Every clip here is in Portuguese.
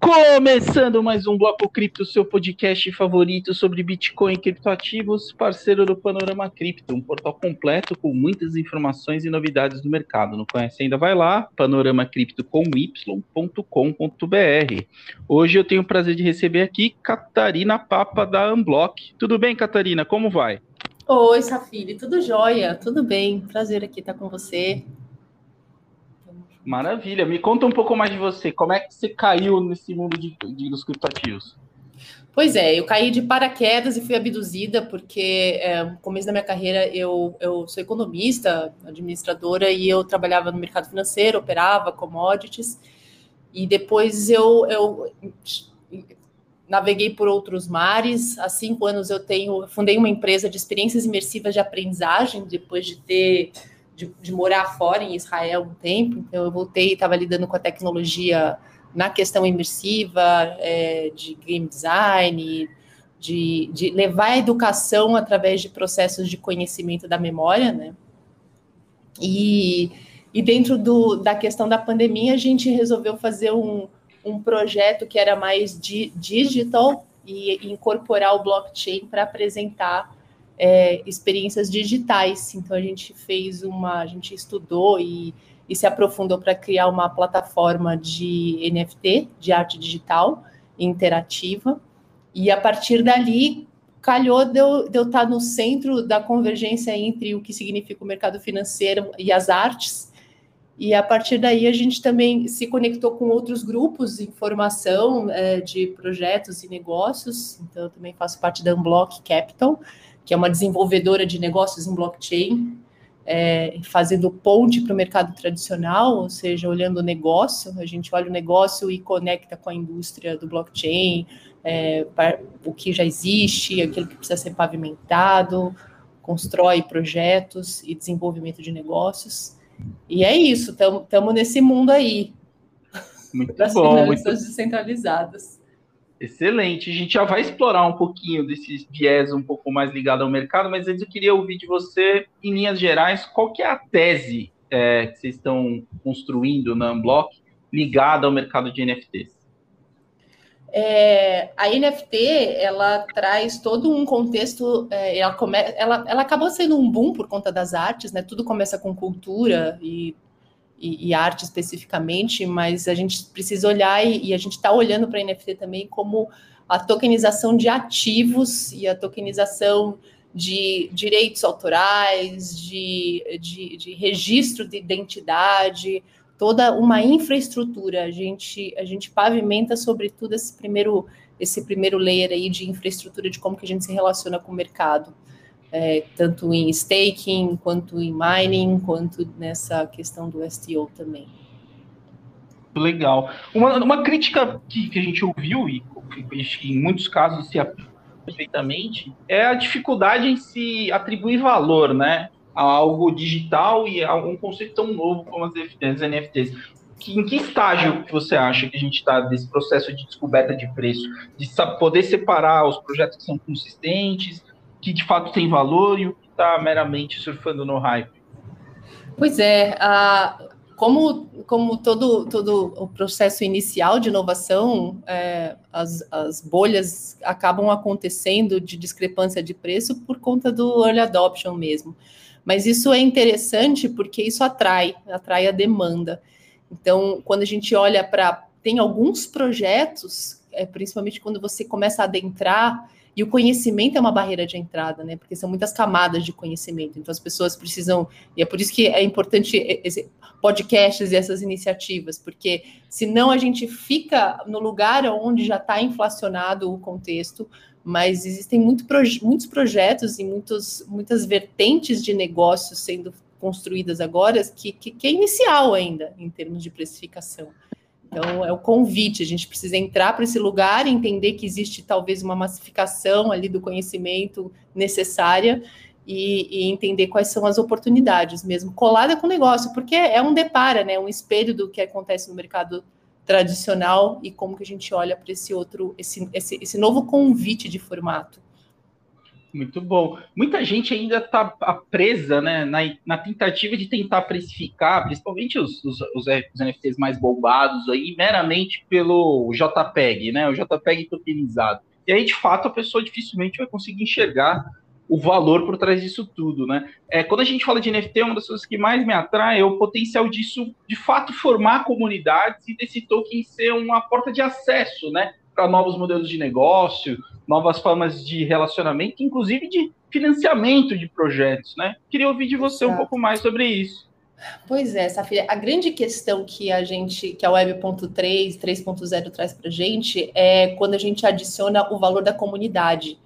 Começando mais um Bloco Cripto, seu podcast favorito sobre Bitcoin e criptoativos, parceiro do Panorama Cripto, um portal completo com muitas informações e novidades do mercado. Não conhece ainda? Vai lá, panoramacripto.com.br. Hoje eu tenho o prazer de receber aqui Catarina Papa da Unblock. Tudo bem, Catarina? Como vai? Oi, Safiri, tudo jóia? Tudo bem? Prazer aqui estar com você. Maravilha. Me conta um pouco mais de você. Como é que você caiu nesse mundo de, de dos criptativos? Pois é, eu caí de paraquedas e fui abduzida, porque é, no começo da minha carreira eu, eu sou economista, administradora, e eu trabalhava no mercado financeiro, operava commodities, e depois eu, eu naveguei por outros mares. Há cinco anos eu tenho, fundei uma empresa de experiências imersivas de aprendizagem, depois de ter de, de, morar fora em Israel um tempo, então eu voltei e estava lidando com a tecnologia na questão imersiva, é, de game design, de, de, levar a educação através de processos de conhecimento da memória, né? E, e dentro do, da questão da pandemia, a gente resolveu fazer um, um projeto que era mais di, digital e, e incorporar o blockchain para apresentar é, experiências digitais. Então a gente fez uma, a gente estudou e, e se aprofundou para criar uma plataforma de NFT, de arte digital interativa. E a partir dali calhou de eu, de eu estar no centro da convergência entre o que significa o mercado financeiro e as artes. E a partir daí a gente também se conectou com outros grupos em formação é, de projetos e negócios. Então, eu também faço parte da Unblock Capital, que é uma desenvolvedora de negócios em blockchain, é, fazendo ponte para o mercado tradicional, ou seja, olhando o negócio, a gente olha o negócio e conecta com a indústria do blockchain, é, o que já existe, aquilo que precisa ser pavimentado, constrói projetos e desenvolvimento de negócios. E é isso, estamos nesse mundo aí. Muito das bom. Finanças muito... descentralizadas. Excelente. A gente já vai explorar um pouquinho desses viés um pouco mais ligado ao mercado, mas antes eu queria ouvir de você, em linhas gerais, qual que é a tese é, que vocês estão construindo na Unblock ligada ao mercado de NFTs? É, a NFT ela traz todo um contexto, é, ela, come, ela, ela acabou sendo um boom por conta das artes, né? Tudo começa com cultura e e, e, arte especificamente, mas a gente precisa olhar e, e a gente está olhando para a NFT também como a tokenização de ativos e a tokenização de direitos autorais, de, de, de registro de identidade, toda uma infraestrutura. A gente, a gente pavimenta, sobretudo, esse primeiro, esse primeiro layer aí de infraestrutura de como que a gente se relaciona com o mercado é, tanto em staking, quanto em mining, quanto nessa questão do STO também. Legal. Uma, uma crítica que, que a gente ouviu, e que em muitos casos se aplica perfeitamente, é a dificuldade em se atribuir valor, né? A algo digital e a um conceito tão novo como as, NFTs. Que, em que estágio você acha que a gente está desse processo de descoberta de preço? De poder separar os projetos que são consistentes que de fato tem valor e o que está meramente surfando no hype? Pois é, como, como todo, todo o processo inicial de inovação, é, as, as bolhas acabam acontecendo de discrepância de preço por conta do early adoption mesmo. Mas isso é interessante porque isso atrai, atrai a demanda. Então, quando a gente olha para. Tem alguns projetos, é, principalmente quando você começa a adentrar e o conhecimento é uma barreira de entrada, né? Porque são muitas camadas de conhecimento. Então as pessoas precisam, e é por isso que é importante esse podcasts e essas iniciativas, porque senão a gente fica no lugar onde já está inflacionado o contexto, mas existem muito proje muitos projetos e muitos, muitas vertentes de negócios sendo construídas agora que, que, que é inicial ainda em termos de precificação. Então, é o convite, a gente precisa entrar para esse lugar, entender que existe talvez uma massificação ali do conhecimento necessária e, e, entender quais são as oportunidades mesmo, colada com o negócio, porque é um depara, né, um espelho do que acontece no mercado tradicional e como que a gente olha para esse outro, esse, esse, esse novo convite de formato. Muito bom. Muita gente ainda está presa né, na, na, tentativa de tentar precificar, principalmente os, os, os, NFTs mais bombados aí, meramente pelo JPEG, né? O JPEG tokenizado. E aí, de fato, a pessoa dificilmente vai conseguir enxergar o valor por trás disso tudo, né? É, quando a gente fala de NFT, uma das coisas que mais me atrai é o potencial disso, de fato, formar comunidades e desse token ser uma porta de acesso, né? Para novos modelos de negócio, novas formas de relacionamento, inclusive de financiamento de projetos, né? Queria ouvir de você Exato. um pouco mais sobre isso. Pois é, Safira, a grande questão que a gente, que a Web.3, 3.0 traz para a gente é quando a gente adiciona o valor da comunidade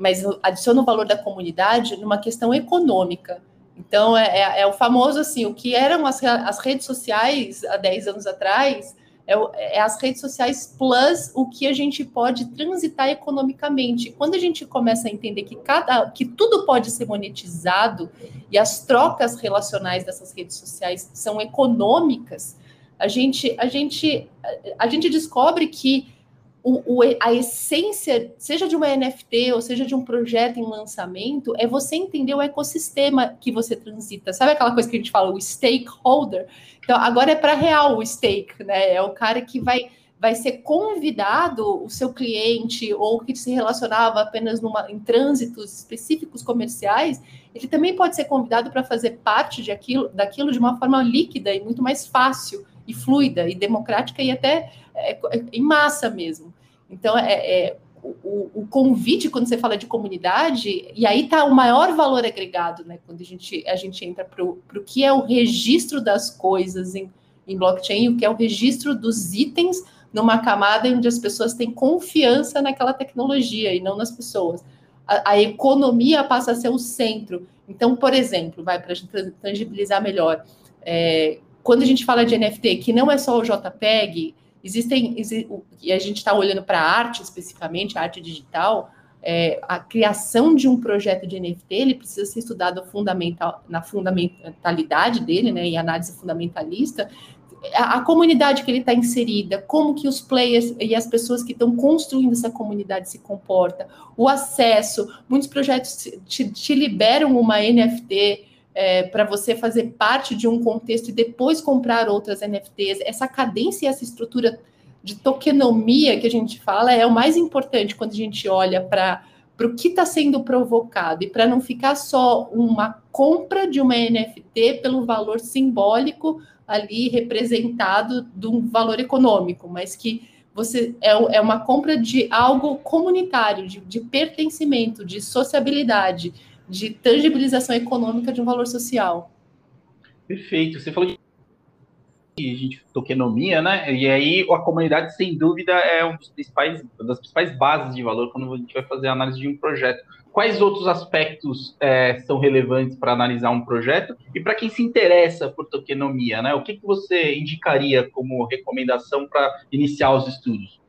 mas adiciona o valor da comunidade numa questão econômica. Então, é, é, é, o famoso assim, o que eram as, as redes sociais há 10 anos atrás, é, é, as redes sociais plus o que a gente pode transitar economicamente. Quando a gente começa a entender que, cada, que tudo pode ser monetizado e as trocas relacionais dessas redes sociais são econômicas, a gente, a gente, a gente descobre que o, o, a essência, seja de uma NFT ou seja de um projeto em lançamento, é você entender o ecossistema que você transita. Sabe aquela coisa que a gente fala, o stakeholder? Então, agora é para real o stake, né? É o cara que vai, vai ser convidado, o seu cliente, ou que se relacionava apenas numa, em trânsitos específicos comerciais, ele também pode ser convidado para fazer parte de aquilo, daquilo de uma forma líquida e muito mais fácil e fluida e democrática e até é, é, em massa mesmo. Então, é, é o, o, convite, quando você fala de comunidade, e aí está o maior valor agregado, né? Quando a gente, a gente entra para o que é o registro das coisas em, em blockchain, o que é o registro dos itens numa camada onde as pessoas têm confiança naquela tecnologia e não nas pessoas. A, a economia passa a ser o centro. Então, por exemplo, vai para a gente tangibilizar melhor. É, quando a gente fala de NFT, que não é só o JPEG, existem, e a gente está olhando para a arte especificamente, a arte digital, é, a criação de um projeto de NFT, ele precisa ser estudado fundamental, na fundamentalidade dele, né, e análise fundamentalista, a, comunidade que ele está inserida, como que os players e as pessoas que estão construindo essa comunidade se comportam, o acesso, muitos projetos te, te liberam uma NFT, é, para você fazer parte de um contexto e depois comprar outras NFTs, essa cadência e essa estrutura de tokenomia que a gente fala é o mais importante quando a gente olha para o que está sendo provocado. E para não ficar só uma compra de uma NFT pelo valor simbólico ali representado de um valor econômico, mas que você é, é uma compra de algo comunitário, de, de pertencimento, de sociabilidade, de tangibilização econômica de um valor social. Perfeito. Você falou de gente tokenomia, né? E aí a comunidade, sem dúvida, é um dos principais, uma das principais bases de valor quando a gente vai fazer a análise de um projeto. Quais outros aspectos é, são relevantes para analisar um projeto? E para quem se interessa por tokenomia, né? O que, que você indicaria como recomendação para iniciar os estudos?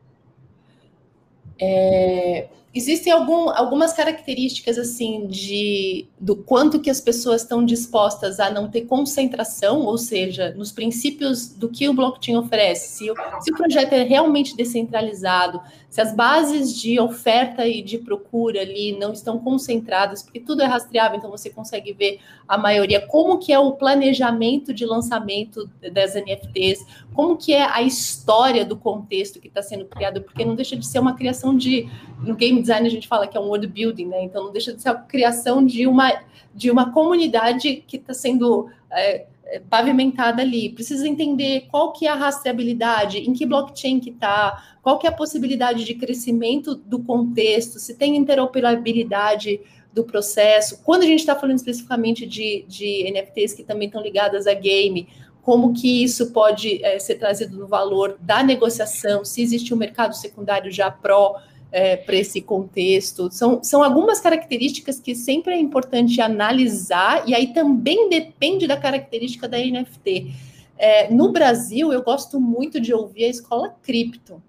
É, existem algum, algumas características assim de do quanto que as pessoas estão dispostas a não ter concentração, ou seja, nos princípios do que o blockchain oferece. Se, se o projeto é realmente descentralizado, se as bases de oferta e de procura ali não estão concentradas, porque tudo é rastreável, então você consegue ver a maioria, como que é o planejamento de lançamento das NFTs, como que é a história do contexto que está sendo criado, porque não deixa de ser uma criação de no game design a gente fala que é um world building, né? Então não deixa de ser a criação de uma, de uma comunidade que está sendo é, é, pavimentada ali. Precisa entender qual que é a rastreabilidade, em que blockchain que está, qual que é a possibilidade de crescimento do contexto, se tem interoperabilidade do processo. Quando a gente está falando especificamente de, de NFTs que também estão ligadas a game, como que isso pode é, ser trazido no valor da negociação, se existe um mercado secundário já pró é, para esse contexto. São, são algumas características que sempre é importante analisar, e aí também depende da característica da NFT. É, no Brasil, eu gosto muito de ouvir a escola cripto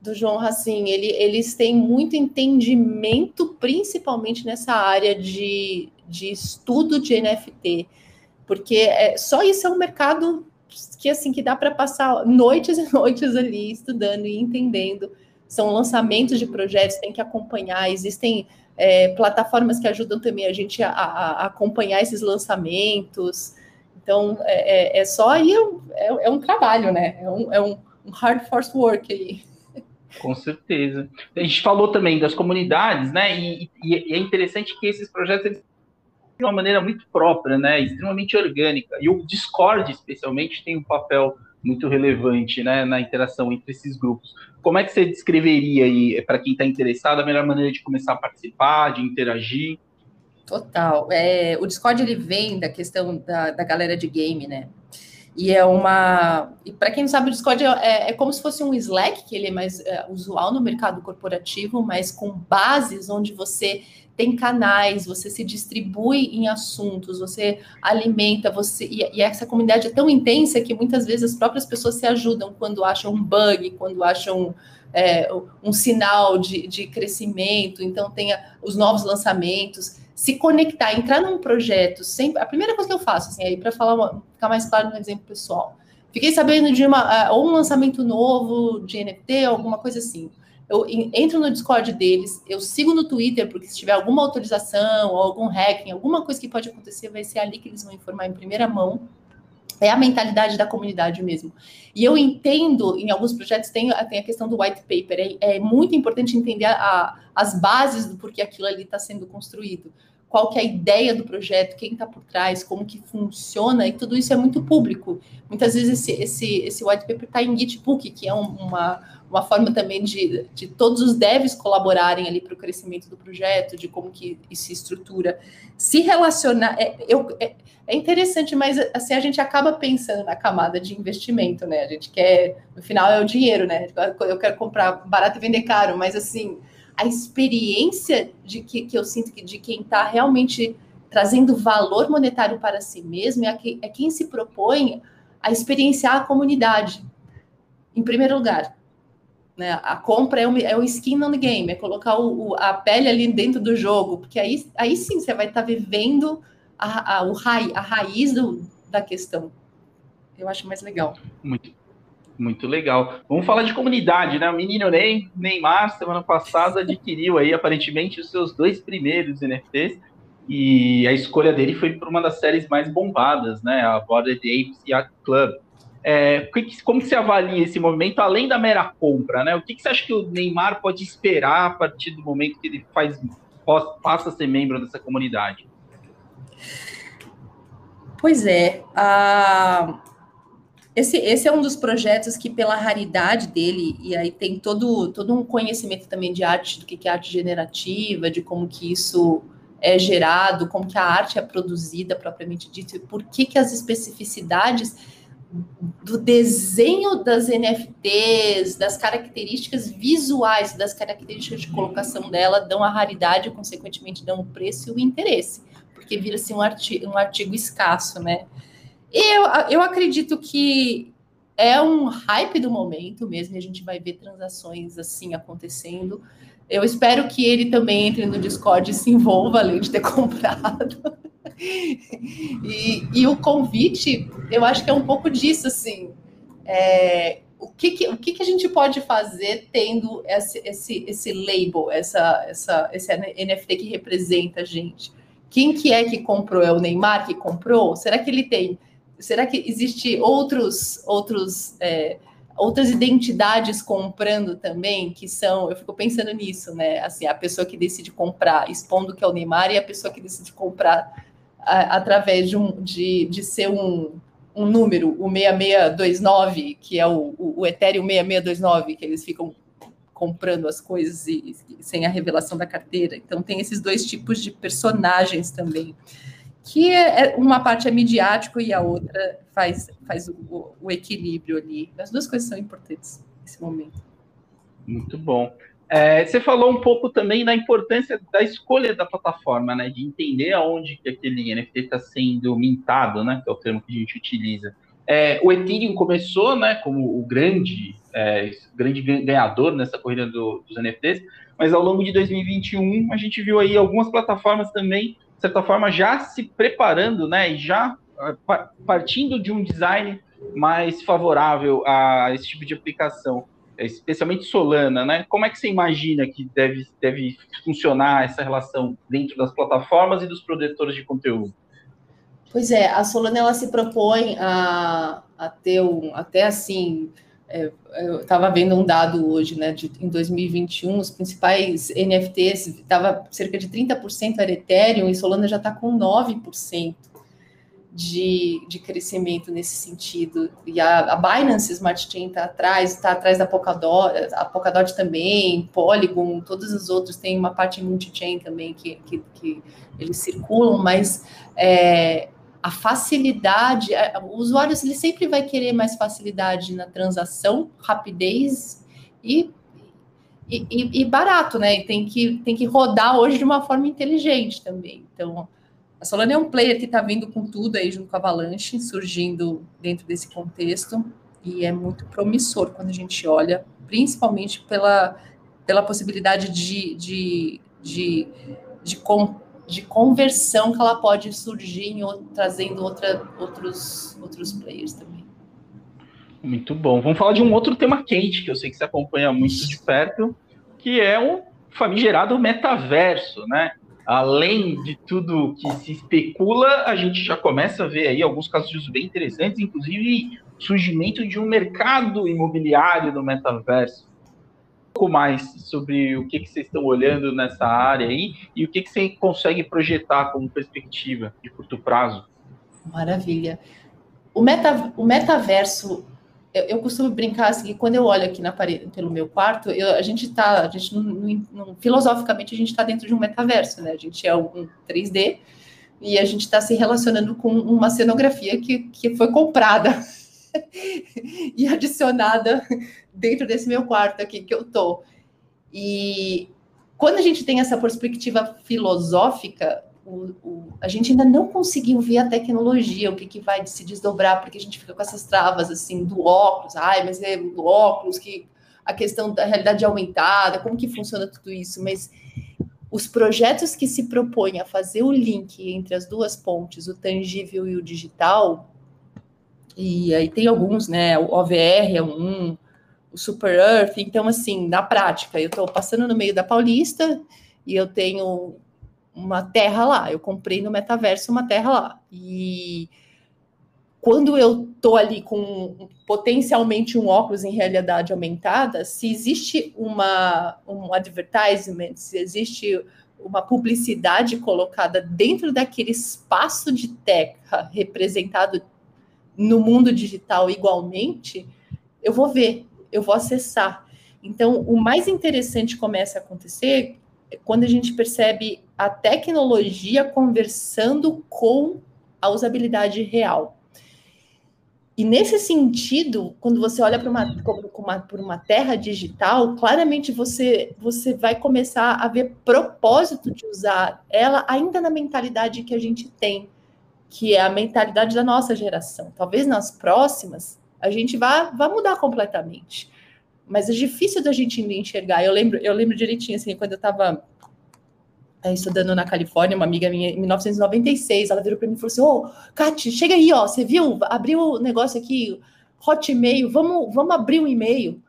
do João Racine. Ele, eles têm muito entendimento, principalmente nessa área de, de estudo de NFT, porque é, só isso é um mercado que assim que dá para passar noites e noites ali estudando e entendendo são lançamentos de projetos, tem que acompanhar, existem é, plataformas que ajudam também a gente a, a, acompanhar esses lançamentos. Então, é, é, é só aí, é, é, um trabalho, né? É um, é um, hard force work aí. Com certeza. A gente falou também das comunidades, né? E, e é interessante que esses projetos eles de uma maneira muito própria, né? Extremamente orgânica. E o Discord, especialmente, tem um papel muito relevante né, na interação entre esses grupos. Como é que você descreveria aí, para quem está interessado, a melhor maneira de começar a participar, de interagir? Total. É, o Discord ele vem da questão da, da galera de game, né? E é uma. Para quem não sabe, o Discord é, é, como se fosse um Slack, que ele é mais é, usual no mercado corporativo, mas com bases onde você tem canais, você se distribui em assuntos, você alimenta, você e, e, essa comunidade é tão intensa que muitas vezes as próprias pessoas se ajudam quando acham um bug, quando acham é, um sinal de, de crescimento, então tem os novos lançamentos, se conectar, entrar num projeto, sempre. A primeira coisa que eu faço, assim, aí para falar uma, ficar mais claro no exemplo pessoal. Fiquei sabendo de uma, ou um lançamento novo de NFT, alguma coisa assim eu entro no Discord deles, eu sigo no Twitter, porque se tiver alguma autorização ou algum hacking, alguma coisa que pode acontecer, vai ser ali que eles vão informar em primeira mão. É a mentalidade da comunidade mesmo. E eu entendo, em alguns projetos tem, tem a questão do white paper, é, é muito importante entender a, as bases do porquê aquilo ali está sendo construído qual que é a ideia do projeto, quem está por trás, como que funciona, e tudo isso é muito público. Muitas vezes esse, esse, esse white paper está em Gitbook, que é um, uma, uma forma também de, de todos os devs colaborarem ali para o crescimento do projeto, de como que se estrutura. Se relacionar, é, eu, é, é, interessante, mas assim, a gente acaba pensando na camada de investimento, né? A gente quer, no final é o dinheiro, né? Eu quero comprar barato e vender caro, mas assim a experiência de que, que eu sinto que de quem está realmente trazendo valor monetário para si mesmo é, que, é quem se propõe a experienciar a comunidade, em primeiro lugar. Né? A compra é o, é o skin on the game, é colocar o, o, a pele ali dentro do jogo, porque aí, aí sim você vai estar tá vivendo a, a, o ra, a raiz do, da questão. Eu acho mais legal. Muito, muito legal. Vamos falar de comunidade, né? O menino Ney, Neymar, semana passada, adquiriu aí, aparentemente, os seus dois primeiros NFTs. E a escolha dele foi por uma das séries mais bombadas, né? A Border Apes e a Club. É, como você avalia esse movimento, além da mera compra, né? O que, que você acha que o Neymar pode esperar a partir do momento que ele faz, passa a ser membro dessa comunidade? Pois é, a, esse, esse é um dos projetos que, pela raridade dele, e aí tem todo, todo um conhecimento também de arte, do que é arte generativa, de como que isso é gerado, como que a arte é produzida propriamente dito, e por que, que as especificidades do desenho das NFTs, das características visuais, das características de colocação dela, dão a raridade e, consequentemente, dão o preço e o interesse, porque vira-se um um artigo escasso, né? Eu, eu acredito que é um hype do momento mesmo, e a gente vai ver transações assim acontecendo. Eu espero que ele também entre no Discord e se envolva, além de ter comprado. e, e, o convite, eu acho que é um pouco disso, assim. É, o que, que, o que, que a gente pode fazer tendo esse, esse, esse label, essa, essa, esse NFT que representa a gente? Quem que é que comprou? É o Neymar que comprou? Será que ele tem será que existe outros, outros, é, outras identidades comprando também que são? Eu fico pensando nisso, né? Assim, a pessoa que decide comprar, expondo que é o Neymar, e a pessoa que decide comprar a, através de, um, de, de ser um, um número, o 6629, que é o, o, o Ethereum 6629, que eles ficam comprando as coisas e, e, sem a revelação da carteira. Então tem esses dois tipos de personagens também que é, é, uma parte é midiático e a outra faz, faz o, o, equilíbrio ali. As duas coisas são importantes nesse momento. Muito bom. É, você falou um pouco também da importância da escolha da plataforma, né? De entender aonde que aquele NFT está sendo mintado, né? Que é o termo que a gente utiliza. É, o Ethereum começou, né? Como o grande, é, grande ganhador nessa corrida do, dos NFTs, mas ao longo de 2021 a gente viu aí algumas plataformas também certa forma, já se preparando, né, e já partindo de um design mais favorável a esse tipo de aplicação. especialmente Solana, né? Como é que você imagina que deve, deve funcionar essa relação dentro das plataformas e dos produtores de conteúdo? Pois é, a Solana ela se propõe a, a ter um, até assim, é, eu estava vendo um dado hoje, né, de, em 2021, os principais NFTs, estava cerca de 30% era Ethereum e Solana já está com 9% de, de crescimento nesse sentido. E a, a Binance Smart Chain está atrás, está atrás da Polkadot, a Polkadot também, Polygon, todos os outros têm uma parte multi-chain também que, que, que, eles circulam, mas é, a facilidade, é, o usuário ele sempre vai querer mais facilidade na transação, rapidez e, e, e, barato, né? E tem que, tem que rodar hoje de uma forma inteligente também. Então, a Solana é um player que está vindo com tudo aí junto com a Avalanche, surgindo dentro desse contexto, e é muito promissor quando a gente olha, principalmente pela, pela possibilidade de, de, de, de, com, de conversão que ela pode surgir em, trazendo outra, outros, outros players também. Muito bom. Vamos falar de um outro tema quente que eu sei que você acompanha muito de perto, que é o famigerado metaverso, né? além de tudo que se especula, a gente já começa a ver aí alguns casos bem interessantes, inclusive surgimento de um mercado imobiliário no metaverso. Pouco mais sobre o que, que vocês estão olhando nessa área aí e o que, que você consegue projetar como perspectiva de curto prazo. Maravilha. O, meta, o metaverso eu, eu, costumo brincar assim, que quando eu olho aqui na parede, pelo meu quarto, eu, a gente está, a gente filosoficamente a gente está dentro de um metaverso, né? A gente é um 3D e a gente está se relacionando com uma cenografia que, que foi comprada e adicionada dentro desse meu quarto aqui que eu tô. E quando a gente tem essa perspectiva filosófica, o, o, a gente ainda não conseguiu ver a tecnologia, o que, que vai se desdobrar, porque a gente fica com essas travas assim do óculos, ai, mas é do óculos, que a questão da realidade aumentada, como que funciona tudo isso, mas os projetos que se propõem a fazer o link entre as duas pontes, o tangível e o digital, e aí tem alguns, né? O OVR é um, o Super Earth, então assim, na prática, eu estou passando no meio da Paulista e eu tenho uma terra lá. Eu comprei no metaverso uma terra lá. E quando eu tô ali com potencialmente um óculos em realidade aumentada, se existe uma um advertisement, se existe uma publicidade colocada dentro daquele espaço de terra representado no mundo digital igualmente, eu vou ver, eu vou acessar. Então, o mais interessante começa a acontecer quando a gente percebe a tecnologia conversando com a usabilidade real. E nesse sentido, quando você olha para uma, uma, uma terra digital, claramente você, você vai começar a ver propósito de usar ela ainda na mentalidade que a gente tem, que é a mentalidade da nossa geração. Talvez nas próximas a gente vá, vá mudar completamente. Mas é difícil da gente enxergar. Eu lembro, eu lembro direitinho, assim, quando eu estava é, estudando na Califórnia, uma amiga minha, em 1996, ela virou para mim e falou assim: Ô, oh, Kati, chega aí, ó, você viu? Abriu o negócio aqui, Hotmail, vamos, vamos abrir um e-mail.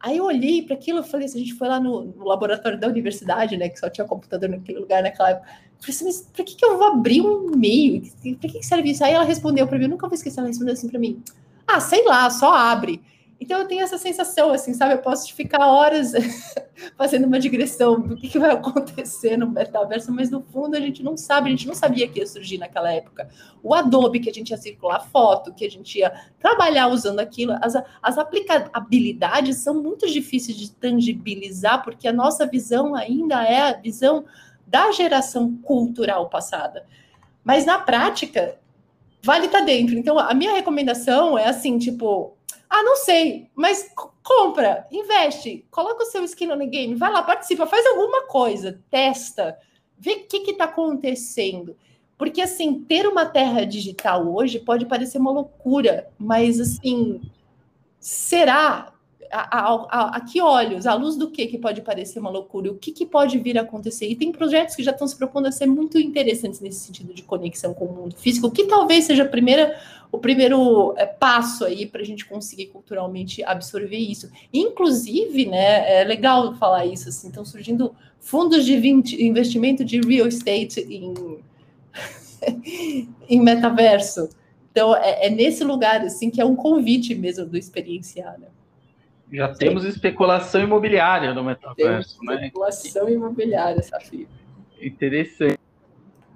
Aí eu olhei para aquilo e falei assim: a gente foi lá no, no, laboratório da universidade, né, que só tinha computador naquele lugar naquela época. Eu falei assim: mas para que, que eu vou abrir um e-mail? Para que, que serve isso? Aí ela respondeu para mim, eu nunca vou esquecer, ela respondeu assim para mim: ah, sei lá, só abre. Então eu tenho essa sensação, assim, sabe? Eu posso ficar horas fazendo uma digressão do que, que, vai acontecer no metaverso, mas no fundo a gente não sabe, a gente não sabia que ia surgir naquela época. O Adobe, que a gente ia circular foto, que a gente ia trabalhar usando aquilo, as, as aplicabilidades são muito difíceis de tangibilizar, porque a nossa visão ainda é a visão da geração cultural passada. Mas na prática, vale estar tá dentro. Então, a minha recomendação é assim, tipo, ah, não sei, mas compra, investe, coloca o seu skin no game, vai lá, participa, faz alguma coisa, testa, vê o que está acontecendo. Porque, assim, ter uma terra digital hoje pode parecer uma loucura, mas, assim, será? A, a, a, que olhos? À luz do que que pode parecer uma loucura? O que, que pode vir a acontecer? E tem projetos que já estão se propondo a ser muito interessantes nesse sentido de conexão com o mundo físico, que talvez seja a primeira o primeiro é, passo aí para a gente conseguir culturalmente absorver isso. Inclusive, né, é legal falar isso, assim, estão surgindo fundos de investimento de real estate em, em metaverso. Então, é, é, nesse lugar, assim, que é um convite mesmo do experienciar, né? Já Sim. temos especulação imobiliária no metaverso, temos né? Especulação imobiliária, Safira. Interessante.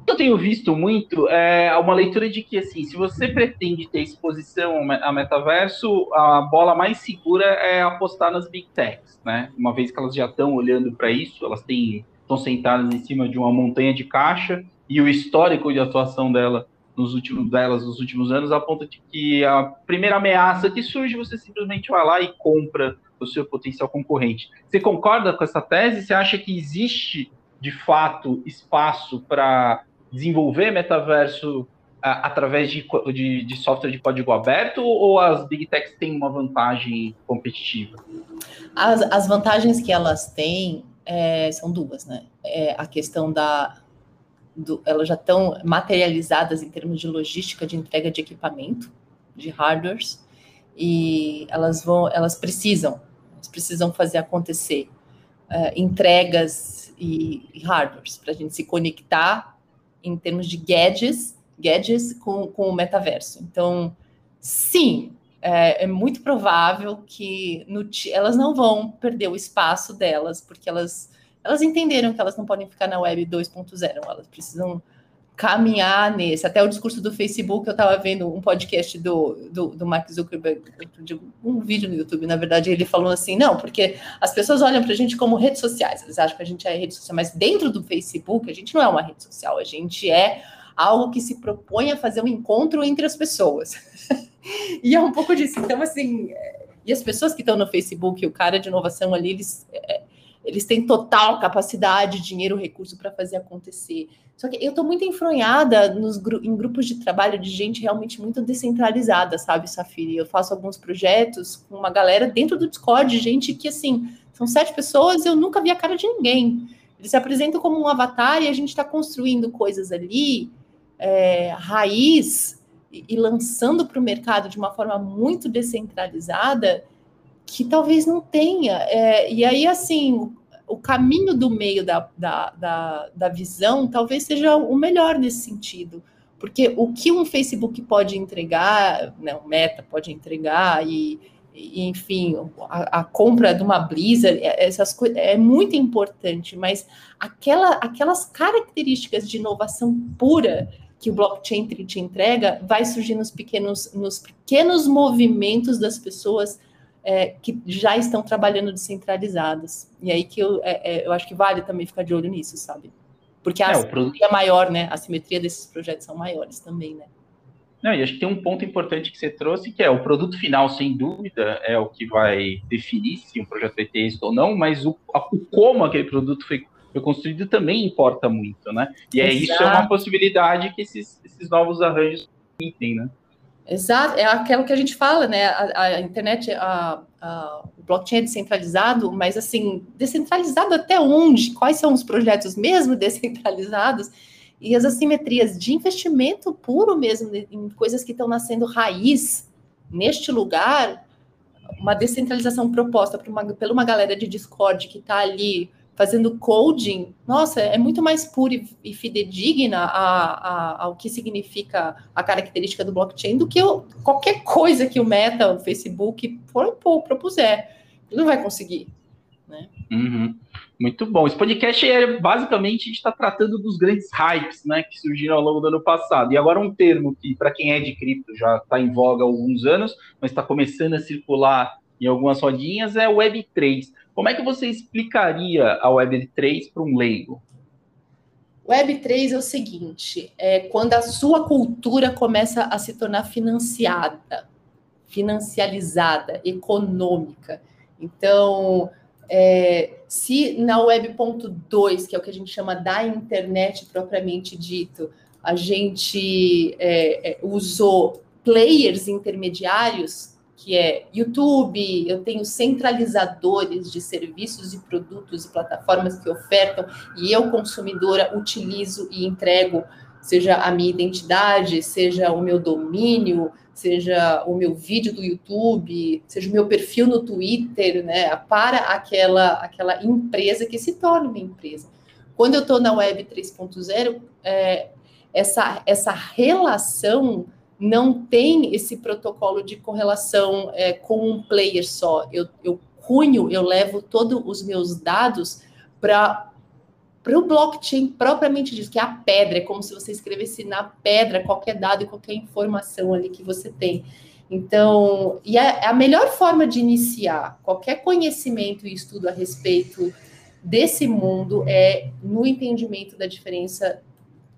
Eu tenho visto muito é, uma leitura de que, assim, se você pretende ter exposição a metaverso, a bola mais segura é apostar nas big techs, né? Uma vez que elas já estão olhando para isso, elas têm, estão sentadas em cima de uma montanha de caixa e o histórico de atuação dela nos últimos delas nos últimos anos aponta de que a primeira ameaça que surge você simplesmente vai lá e compra o seu potencial concorrente. Você concorda com essa tese? Você acha que existe de fato espaço para desenvolver metaverso através de, de, de, software de código aberto ou as big techs têm uma vantagem competitiva? As, as vantagens que elas têm é, são duas, né? É a questão da do, elas já estão materializadas em termos de logística de entrega de equipamento, de hardwares, e elas vão, elas precisam, elas precisam fazer acontecer uh, entregas e, e hardwares para a gente se conectar em termos de gadgets, gadgets com, com o metaverso. Então, sim, é, é muito provável que no, elas não vão perder o espaço delas, porque elas elas entenderam que elas não podem ficar na web 2.0, elas precisam caminhar nesse. Até o discurso do Facebook, eu estava vendo um podcast do, do, do Mark Zuckerberg, um vídeo no YouTube, na verdade, ele falou assim, não, porque as pessoas olham para a gente como redes sociais, eles acham que a gente é rede social, mas dentro do Facebook, a gente não é uma rede social, a gente é algo que se propõe a fazer um encontro entre as pessoas. e é um pouco disso. Então, assim, é, e as pessoas que estão no Facebook, o cara de inovação ali, eles... É, eles têm total capacidade, dinheiro, recurso para fazer acontecer. Só que eu estou muito enfronhada nos, em grupos de trabalho de gente realmente muito descentralizada, sabe, Safiri? Eu faço alguns projetos com uma galera dentro do Discord, gente que, assim, são sete pessoas, eu nunca vi a cara de ninguém. Eles se apresentam como um avatar e a gente está construindo coisas ali, é, raiz, e, e lançando para o mercado de uma forma muito descentralizada que talvez não tenha. É, e aí, assim, o caminho do meio da, da, da, da, visão talvez seja o melhor nesse sentido. Porque o que um Facebook pode entregar, né, o Meta pode entregar, e, e enfim, a, a, compra de uma Blizzard, é, essas coisas é muito importante, mas aquela, aquelas características de inovação pura que o blockchain te entrega vai surgir nos pequenos, nos pequenos movimentos das pessoas é, que já estão trabalhando descentralizadas. E aí que eu, é, é, eu acho que vale também ficar de olho nisso, sabe? Porque a é, simetria é maior, né? A simetria desses projetos são maiores também, né? Não, e acho que tem um ponto importante que você trouxe, que é o produto final, sem dúvida, é o que vai definir se um projeto vai ter êxito ou não, mas o, o como aquele produto foi, foi, construído também importa muito, né? E é isso é uma possibilidade que esses, esses novos arranjos permitem, né? Exato, é aquilo que a gente fala, né? A, a internet, a, a, o blockchain é descentralizado, mas assim, descentralizado até onde? Quais são os projetos mesmo descentralizados? E as assimetrias de investimento puro mesmo, em coisas que estão nascendo raiz neste lugar, uma descentralização proposta por uma, por uma galera de Discord que está ali fazendo coding, nossa, é muito mais pura e fidedigna a, a, ao que significa a característica do blockchain do que qualquer coisa que o Meta, o Facebook propuser. Ele não vai conseguir. Né? Uhum. Muito bom. Esse podcast é basicamente a gente está tratando dos grandes hypes né, que surgiram ao longo do ano passado. E agora um termo que, para quem é de cripto, já está em voga há alguns anos, mas está começando a circular em algumas rodinhas, é Web3. Como é que você explicaria a Web3 para um leigo? Web3 é o seguinte: é quando a sua cultura começa a se tornar financiada, financializada, econômica. Então, é, se na Web.2, que é o que a gente chama da internet propriamente dito, a gente é, é usou players intermediários, que é YouTube, eu tenho centralizadores de serviços e produtos e plataformas que ofertam, e eu, consumidora, utilizo e entrego seja a minha identidade, seja o meu domínio, seja o meu vídeo do YouTube, seja o meu perfil no Twitter, né, para aquela, aquela empresa que se torna uma empresa. Quando eu estou na Web 3.0, é, essa, essa relação não tem esse protocolo de correlação é, com um player só. Eu, eu cunho, eu levo todos os meus dados para para o blockchain propriamente dito, que é a pedra, é como se você escrevesse na pedra qualquer dado e qualquer informação ali que você tem. Então, e a, a melhor forma de iniciar qualquer conhecimento e estudo a respeito desse mundo é no entendimento da diferença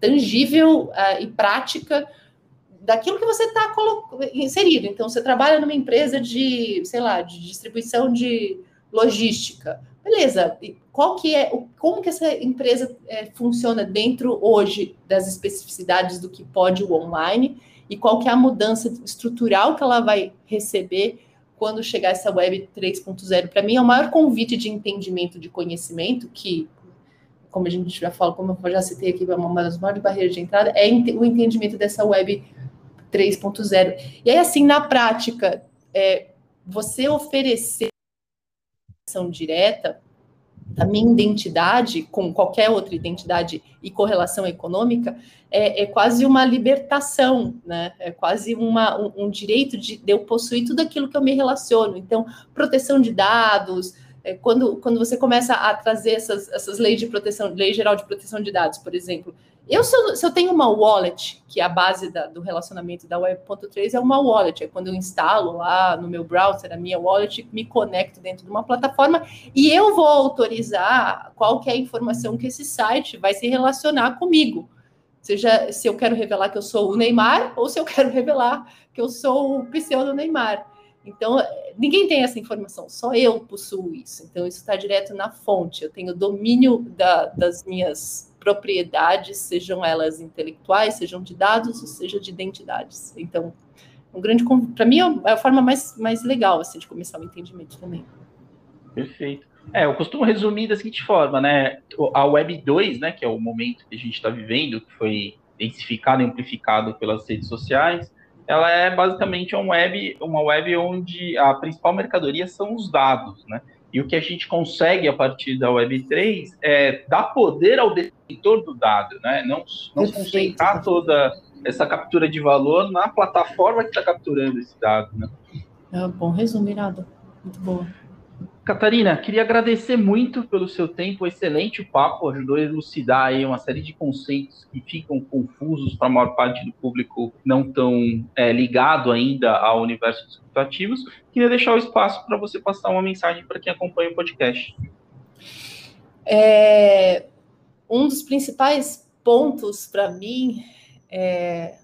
tangível uh, e prática daquilo que você está inserido. Então, você trabalha numa empresa de, sei lá, de distribuição de logística. Beleza, qual que é, como que essa empresa é, funciona dentro hoje das especificidades do que pode o online e qual que é a mudança estrutural que ela vai receber quando chegar essa web 3.0? Para mim, é o maior convite de entendimento de conhecimento que como a gente já falou, como eu já citei aqui, é uma das maiores barreiras de entrada, é o entendimento dessa web 3.0. E aí, assim, na prática, é, você oferecer ação direta da minha identidade com qualquer outra identidade e correlação econômica é, é quase uma libertação, né? É quase uma, um, um direito de, de, eu possuir tudo aquilo que eu me relaciono. Então, proteção de dados, é, quando, quando você começa a trazer essas, essas leis de proteção, lei geral de proteção de dados, por exemplo, eu, se eu, se eu, tenho uma wallet, que é a base da, do relacionamento da Web.3 é uma wallet, é quando eu instalo lá no meu browser a minha wallet, me conecto dentro de uma plataforma e eu vou autorizar qual é informação que esse site vai se relacionar comigo. Seja se eu quero revelar que eu sou o Neymar ou se eu quero revelar que eu sou o pseudo Neymar. Então, ninguém tem essa informação, só eu possuo isso. Então, isso está direto na fonte. Eu tenho domínio da, das minhas propriedades, sejam elas intelectuais, sejam de dados, ou seja de identidades. Então, um grande para mim é a forma mais, mais legal assim de começar o entendimento também. Perfeito. É, eu costumo resumir da seguinte forma, né? A Web 2, né, que é o momento que a gente está vivendo, que foi densificado e amplificado pelas redes sociais, ela é basicamente uma web, uma web onde a principal mercadoria são os dados, né? E o que a gente consegue a partir da Web3 é dar poder ao detentor do dado, né? Não, não concentrar toda essa captura de valor na plataforma que está capturando esse dado, né? É bom resumirado. Muito boa. Catarina, queria agradecer muito pelo seu tempo, excelente o papo, ajudou a elucidar aí uma série de conceitos que ficam confusos para a maior parte do público não tão é, ligado ainda ao universo dos criptoativos. Queria deixar o espaço para você passar uma mensagem para quem acompanha o podcast. É, um dos principais pontos para mim é,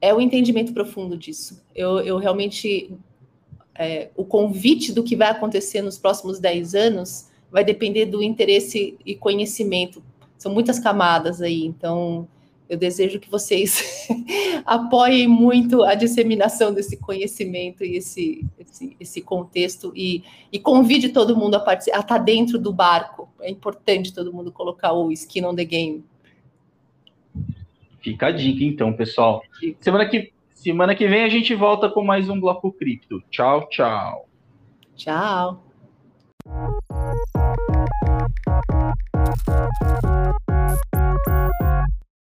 é, o entendimento profundo disso. Eu, eu realmente é, o convite do que vai acontecer nos próximos 10 anos vai depender do interesse e conhecimento. São muitas camadas aí, então eu desejo que vocês apoiem muito a disseminação desse conhecimento e esse, esse, esse contexto e, e, convide todo mundo a, participar, a estar tá dentro do barco. É importante todo mundo colocar o skin on the game. Fica a dica, então, pessoal. Semana que Semana que vem a gente volta com mais um Bloco Cripto. Tchau, tchau. Tchau.